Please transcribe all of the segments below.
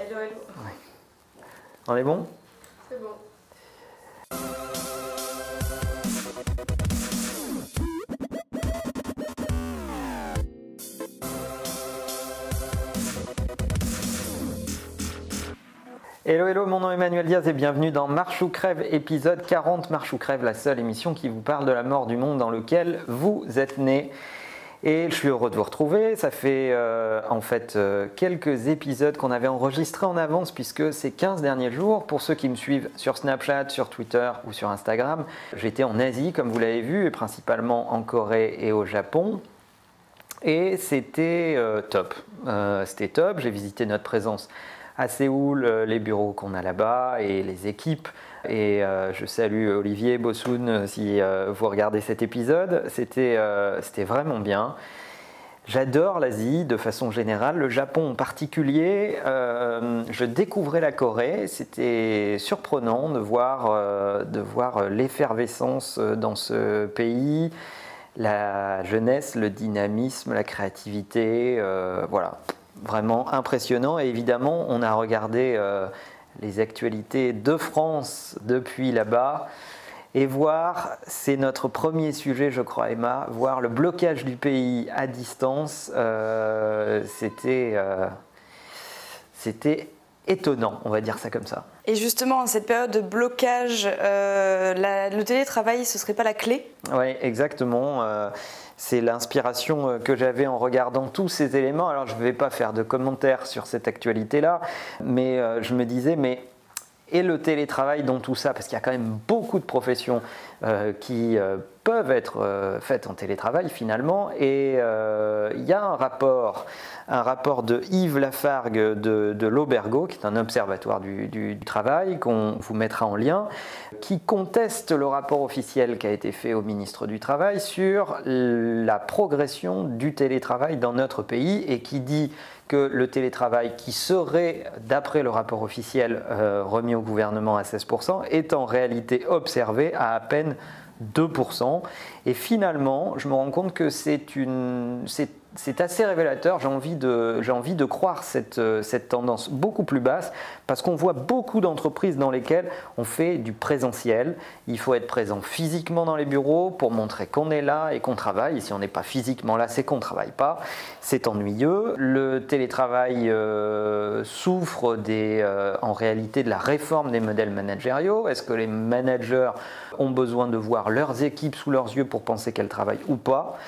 Hello, hello. On est bon? C'est bon. Hello, hello, mon nom est Emmanuel Diaz et bienvenue dans Marche ou Crève, épisode 40. Marche ou Crève, la seule émission qui vous parle de la mort du monde dans lequel vous êtes né. Et je suis heureux de vous retrouver. Ça fait euh, en fait euh, quelques épisodes qu'on avait enregistrés en avance puisque ces 15 derniers jours, pour ceux qui me suivent sur Snapchat, sur Twitter ou sur Instagram, j'étais en Asie comme vous l'avez vu et principalement en Corée et au Japon. Et c'était euh, top. C'était top. J'ai visité notre présence à Séoul, euh, les bureaux qu'on a là-bas et les équipes. Et euh, je salue Olivier Bossoun euh, si vous regardez cet épisode. C'était vraiment bien. J'adore l'Asie de façon générale, le Japon en particulier. Je découvrais la Corée. C'était surprenant de voir, de voir l'effervescence dans ce pays, la jeunesse, le dynamisme, la créativité. voilà, vraiment impressionnant. Et évidemment, on a regardé euh, les actualités de France depuis là-bas. Et voir, c'est notre premier sujet, je crois, Emma, voir le blocage du pays à distance, euh, c'était euh, c'était étonnant, on va dire ça comme ça. Et justement, en cette période de blocage, euh, la- le télétravail, ce serait pas la clé? Oui, exactement. euh, c'est l'inspiration euh, que j'avais en regardant tous ces éléments. Alors, je ne vais pas faire de commentaires sur cette actualité-là, mais euh, je me disais, mais et le télétravail dans tout ça, parce qu'il y a quand même beaucoup de professions euh, qui euh, peuvent être euh, faites en télétravail finalement, et euh, il y a un rapport, un rapport de Yves Lafargue de, de l'Aubergo, qui est un observatoire du, travail, qu'on vous mettra en lien, qui conteste le rapport officiel qui a été fait au ministre du Travail sur la progression du télétravail dans notre pays et qui dit que le télétravail qui serait, d'après le rapport officiel euh, remis au gouvernement à 16%, est en réalité observé à à peine 2%. Et finalement, je me rends compte que c'est une, c'est, assez révélateur. J'ai envie de, j'ai envie de croire cette, euh, cette tendance beaucoup plus basse parce qu'on voit beaucoup d'entreprises dans lesquelles on fait du présentiel. Il faut être présent physiquement dans les bureaux pour montrer qu'on est là et qu'on travaille. Si on n'est pas physiquement là, c'est qu'on ne travaille pas. C'est ennuyeux. Le télétravail euh, souffre des, euh, en réalité de la réforme des modèles managériaux. Est-ce que les managers ont besoin de voir leurs équipes sous leurs yeux pour penser qu'elles travaillent ou pas?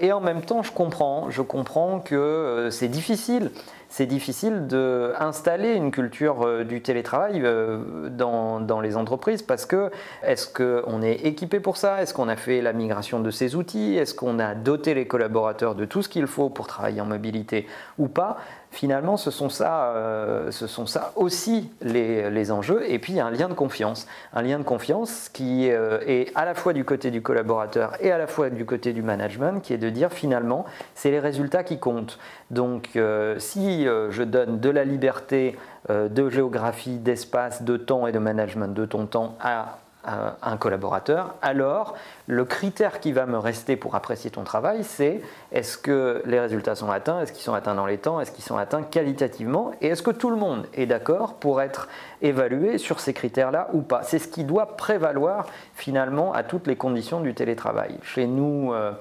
Et en même temps, je comprends, je comprends que euh, c'est difficile. C'est difficile d'installer une culture euh, du télétravail euh, dans, dans les entreprises parce que est-ce qu'on est équipé pour ça? Est-ce qu'on a fait la migration de ces outils? Est-ce qu'on a doté les collaborateurs de tout ce qu'il faut pour travailler en mobilité ou pas? Finalement, ce sont ça, euh, ce sont ça aussi les, les enjeux. Et puis, il y a un lien de confiance. Un lien de confiance qui euh, est à la fois du côté du collaborateur et à la fois du côté du management, qui est de dire finalement, c'est les résultats qui comptent. Donc, euh, si je donne de la liberté de géographie, d'espace, de temps et de management de ton temps à un collaborateur, alors le critère qui va me rester pour apprécier ton travail, c'est est-ce que les résultats sont atteints, est-ce qu'ils sont atteints dans les temps, est-ce qu'ils sont atteints qualitativement, et est-ce que tout le monde est d'accord pour être évalué sur ces critères-là ou pas? C'est ce qui doit prévaloir finalement à toutes les conditions du télétravail. Chez nous, euh,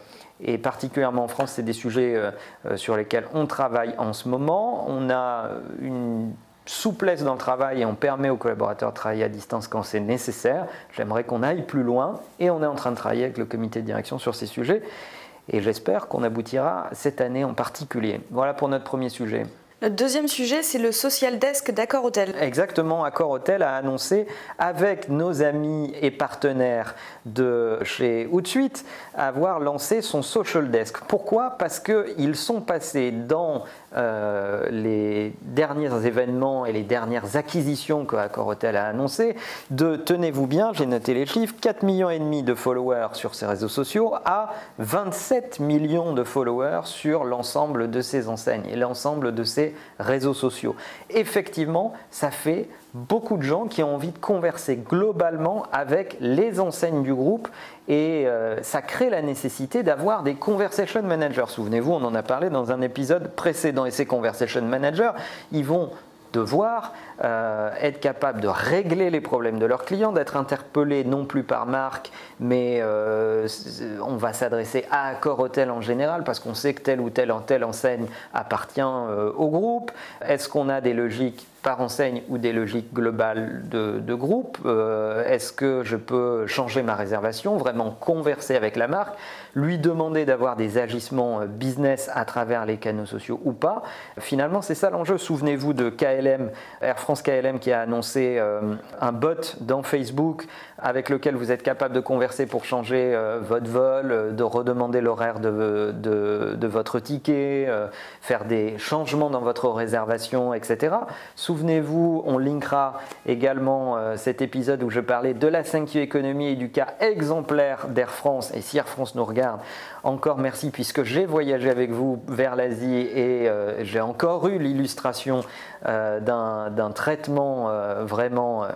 et particulièrement en France, c'est des sujets euh, euh, sur lesquels on travaille en ce moment. On a une souplesse dans le travail et on permet aux collaborateurs de travailler à distance quand c'est nécessaire. J'aimerais qu'on aille plus loin et on est en train de travailler avec le comité de direction sur ces sujets et j'espère qu'on aboutira cette année en particulier. Voilà pour notre premier sujet. Notre deuxième sujet, c'est le social desk d'Accor Hôtel. Exactement, Accor Hotel a annoncé avec nos amis et partenaires de chez Outsuite avoir lancé son social desk. Pourquoi? Parce qu'ils sont passés dans euh, les derniers événements et les dernières acquisitions que Accor Hotel a annoncé de, tenez-vous bien, j'ai noté les chiffres, 4 millions et demi de followers sur ses réseaux sociaux à 27 millions de followers sur l'ensemble de ses enseignes et l'ensemble de ses réseaux sociaux. Effectivement, ça fait beaucoup de gens qui ont envie de converser globalement avec les enseignes du groupe et euh, ça crée la nécessité d'avoir des conversation managers. Souvenez-vous, on en a parlé dans un épisode précédent et ces conversation managers, ils vont devoir euh, être capable de régler les problèmes de leurs clients, d'être interpellés non plus par marque, mais euh, on va s'adresser à Accor en général parce qu'on sait que telle ou telle, telle enseigne appartient au groupe. Est-ce qu'on a des logiques par enseigne ou des logiques globales de, groupe Est-ce que je peux changer ma réservation, vraiment converser avec la marque, lui demander d'avoir des agissements business à travers les canaux sociaux ou pas? Finalement, c'est ça l'enjeu. Souvenez-vous de KLM, Air France KLM qui a annoncé euh, un bot dans Facebook avec lequel vous êtes capable de converser pour changer euh, votre vol, euh, de redemander l'horaire de, de, votre ticket, faire des changements dans votre réservation, etc. Souvenez-vous, on linkera également cet épisode où je parlais de la 5Q économie et du cas exemplaire d'Air France. Et si Air France nous regarde, encore merci puisque j'ai voyagé avec vous vers l'Asie et j'ai encore eu l'illustration d'un traitement euh, vraiment euh,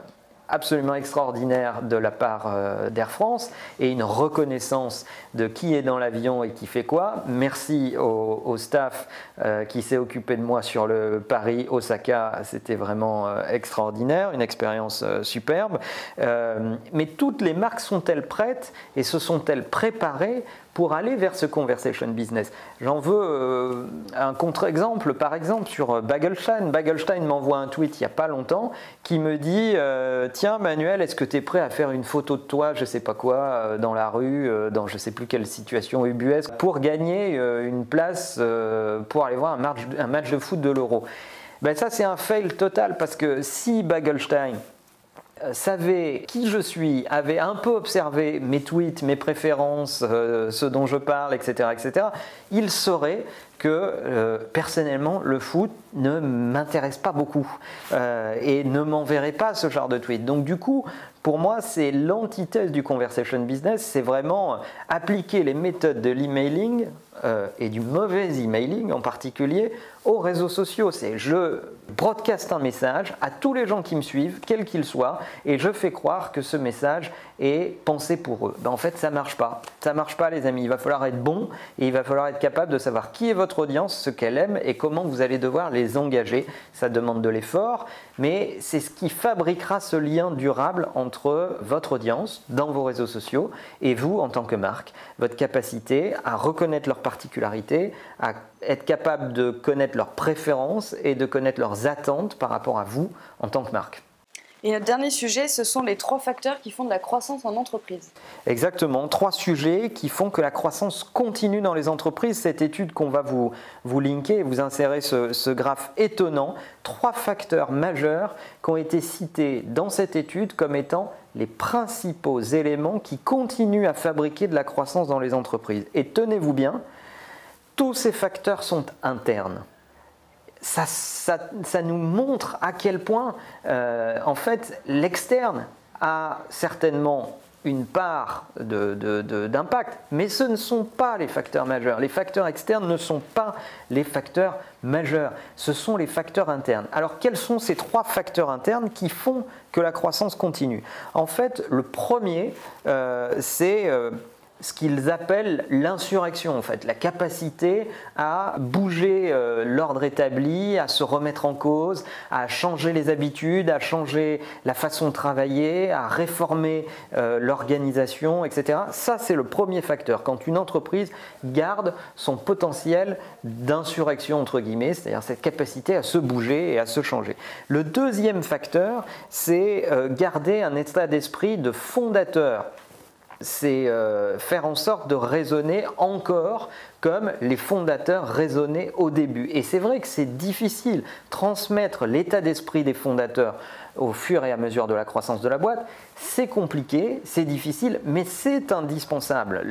absolument extraordinaire de la part euh, d'Air France et une reconnaissance de qui est dans l'avion et qui fait quoi. Merci au, staff qui s'est occupé de moi sur le Paris-Osaka, c'était vraiment extraordinaire, une expérience superbe. mais toutes les marques sont-elles prêtes et se sont-elles préparées pour aller vers ce conversation business. J'en veux euh, un contre-exemple, par exemple, sur euh, Bagelstein. Bagelstein m'envoie un tweet il n'y a pas longtemps qui me dit euh, Tiens, Manuel, est-ce que tu es prêt à faire une photo de toi, je ne sais pas quoi, dans la rue, dans je ne sais plus quelle situation ubuesque, pour gagner une place pour aller voir un match, de foot de l'Euro? Ben Ça, c'est un fail total parce que si Bagelstein savait qui je suis, avait un peu observé mes tweets, mes préférences, euh, ce dont je parle, etc., etc., il saurait que euh, personnellement, le foot ne m'intéresse pas beaucoup et ne m'enverrait pas ce genre de tweet. Donc du coup, pour moi, c'est l'antithèse du conversation business, c'est vraiment appliquer les méthodes de l'emailing et du mauvais emailing en particulier aux réseaux sociaux. C'est je broadcast un message à tous les gens qui me suivent, quels qu'ils soient, et je fais croire que ce message est pensé pour eux. Ben, en fait, ça marche pas. Ça marche pas, les amis. Il va falloir être bon et il va falloir être capable de savoir qui est votre audience, ce qu'elle aime et comment vous allez devoir les engager. Ça demande de l'effort, mais c'est ce qui fabriquera ce lien durable entre votre audience dans vos réseaux sociaux et vous en tant que marque. Votre capacité à reconnaître leurs particularités, à être capable de connaître leurs préférences et de connaître leurs attentes par rapport à vous en tant que marque. Et notre dernier sujet, ce sont les trois facteurs qui font de la croissance en entreprise. Exactement, trois sujets qui font que la croissance continue dans les entreprises. Cette étude qu'on va vous, vous linker, vous insérer ce, ce graphe étonnant, trois facteurs majeurs qui ont été cités dans cette étude comme étant les principaux éléments qui continuent à fabriquer de la croissance dans les entreprises. Et tenez-vous bien, tous ces facteurs sont internes. Ça, nous montre à quel point, euh, en fait, l'externe a certainement une part d'impact, mais ce ne sont pas les facteurs majeurs. Les facteurs externes ne sont pas les facteurs majeurs, ce sont les facteurs internes. Alors quels sont ces trois facteurs internes qui font que la croissance continue? En fait, le premier, euh, c'est... Euh, ce qu'ils appellent l'insurrection, en fait, la capacité à bouger euh, l'ordre établi, à se remettre en cause, à changer les habitudes, à changer la façon de travailler, à réformer euh, l'organisation, etc. Ça, c'est le premier facteur. Quand une entreprise garde son potentiel d'insurrection, entre guillemets, c'est-à-dire cette capacité à se bouger et à se changer. Le deuxième facteur, c'est euh, garder un état d'esprit de fondateur c'est euh, faire en sorte de raisonner encore comme les fondateurs raisonnaient au début. Et c'est vrai que c'est difficile. Transmettre l'état d'esprit des fondateurs au fur et à mesure de la croissance de la boîte, c'est compliqué, c'est difficile, mais c'est indispensable.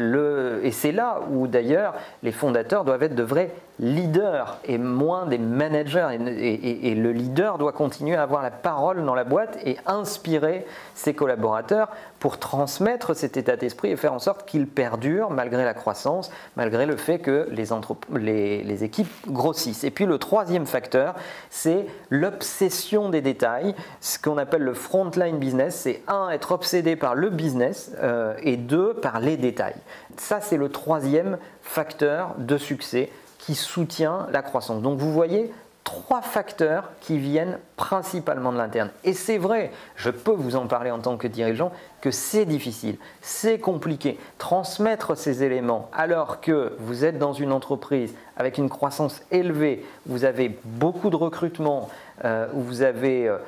et c'est là où d'ailleurs les fondateurs doivent être de vrais leaders et moins des managers. Et, le leader doit continuer à avoir la parole dans la boîte et inspirer ses collaborateurs pour transmettre cet état d'esprit et faire en sorte qu'il perdure malgré la croissance, malgré le fait que les, les, équipes grossissent. Et puis le troisième facteur, c'est l'obsession des détails, ce qu'on appelle le frontline business. C'est un, être obsédé par le business euh, et deux, par les détails. Ça, c'est le troisième facteur de succès qui soutient la croissance. Donc vous voyez, trois facteurs qui viennent principalement de l'interne. Et c'est vrai, je peux vous en parler en tant que dirigeant, que c'est difficile, c'est compliqué. Transmettre ces éléments alors que vous êtes dans une entreprise avec une croissance élevée, vous avez beaucoup de recrutement, euh, vous avez euh,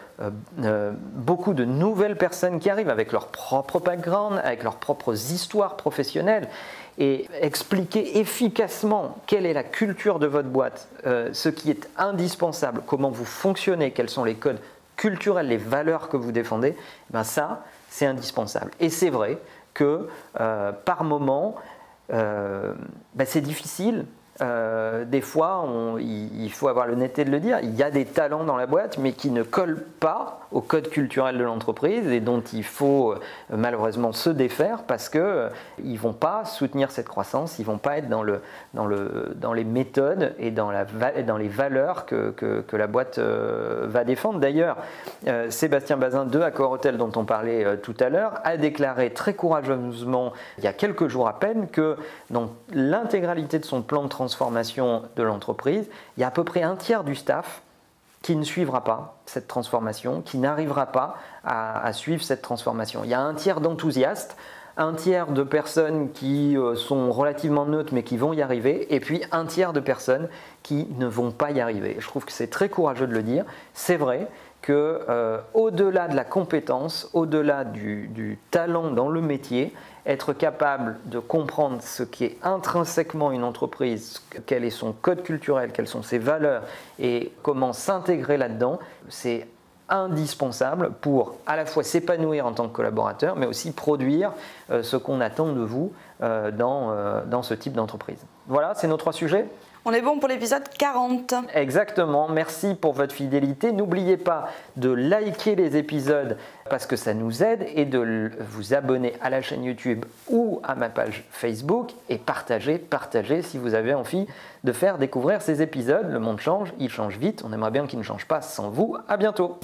euh, beaucoup de nouvelles personnes qui arrivent avec leur propre background, avec leurs propres histoires professionnelles et expliquer efficacement quelle est la culture de votre boîte, euh, ce qui est indispensable, comment vous fonctionnez, quels sont les codes culturels, les valeurs que vous défendez, eh ben ça, c'est indispensable. Et c'est vrai que euh, par moment, euh, ben c'est difficile euh, des fois, il, faut avoir l'honnêteté de le dire, il y a des talents dans la boîte, mais qui ne collent pas au code culturel de l'entreprise et dont il faut euh, malheureusement se défaire parce qu'ils euh, ne vont pas soutenir cette croissance, ils ne vont pas être dans, le, dans, le, dans les méthodes et dans, la, dans les valeurs que, que, la boîte va défendre. D'ailleurs, Sébastien Bazin de Accor Hotel, dont on parlait tout à l'heure, a déclaré très courageusement, il y a quelques jours à peine, que dans l'intégralité de son plan de transformation, de l'entreprise, il y a à peu près un tiers du staff qui ne suivra pas cette transformation, qui n'arrivera pas à, suivre cette transformation. Il y a un tiers d'enthousiastes, un tiers de personnes qui euh, sont relativement neutres mais qui vont y arriver, et puis un tiers de personnes qui ne vont pas y arriver. Je trouve que c'est très courageux de le dire. C'est vrai que euh, au-delà de la compétence, au-delà du, talent dans le métier, être capable de comprendre ce qui est intrinsèquement une entreprise, quel est son code culturel, quelles sont ses valeurs et comment s'intégrer là-dedans, c'est indispensable pour à la fois s'épanouir en tant que collaborateur, mais aussi produire euh, ce qu'on attend de vous euh, dans, dans ce type d'entreprise. Voilà, c'est nos trois sujets. On est bon pour l'épisode 40. Exactement, merci pour votre fidélité. N'oubliez pas de liker les épisodes parce que ça nous aide et de vous abonner à la chaîne YouTube ou à ma page Facebook et partager, partager si vous avez envie de faire découvrir ces épisodes. Le monde change, il change vite, on aimerait bien qu'il ne change pas sans vous. À bientôt.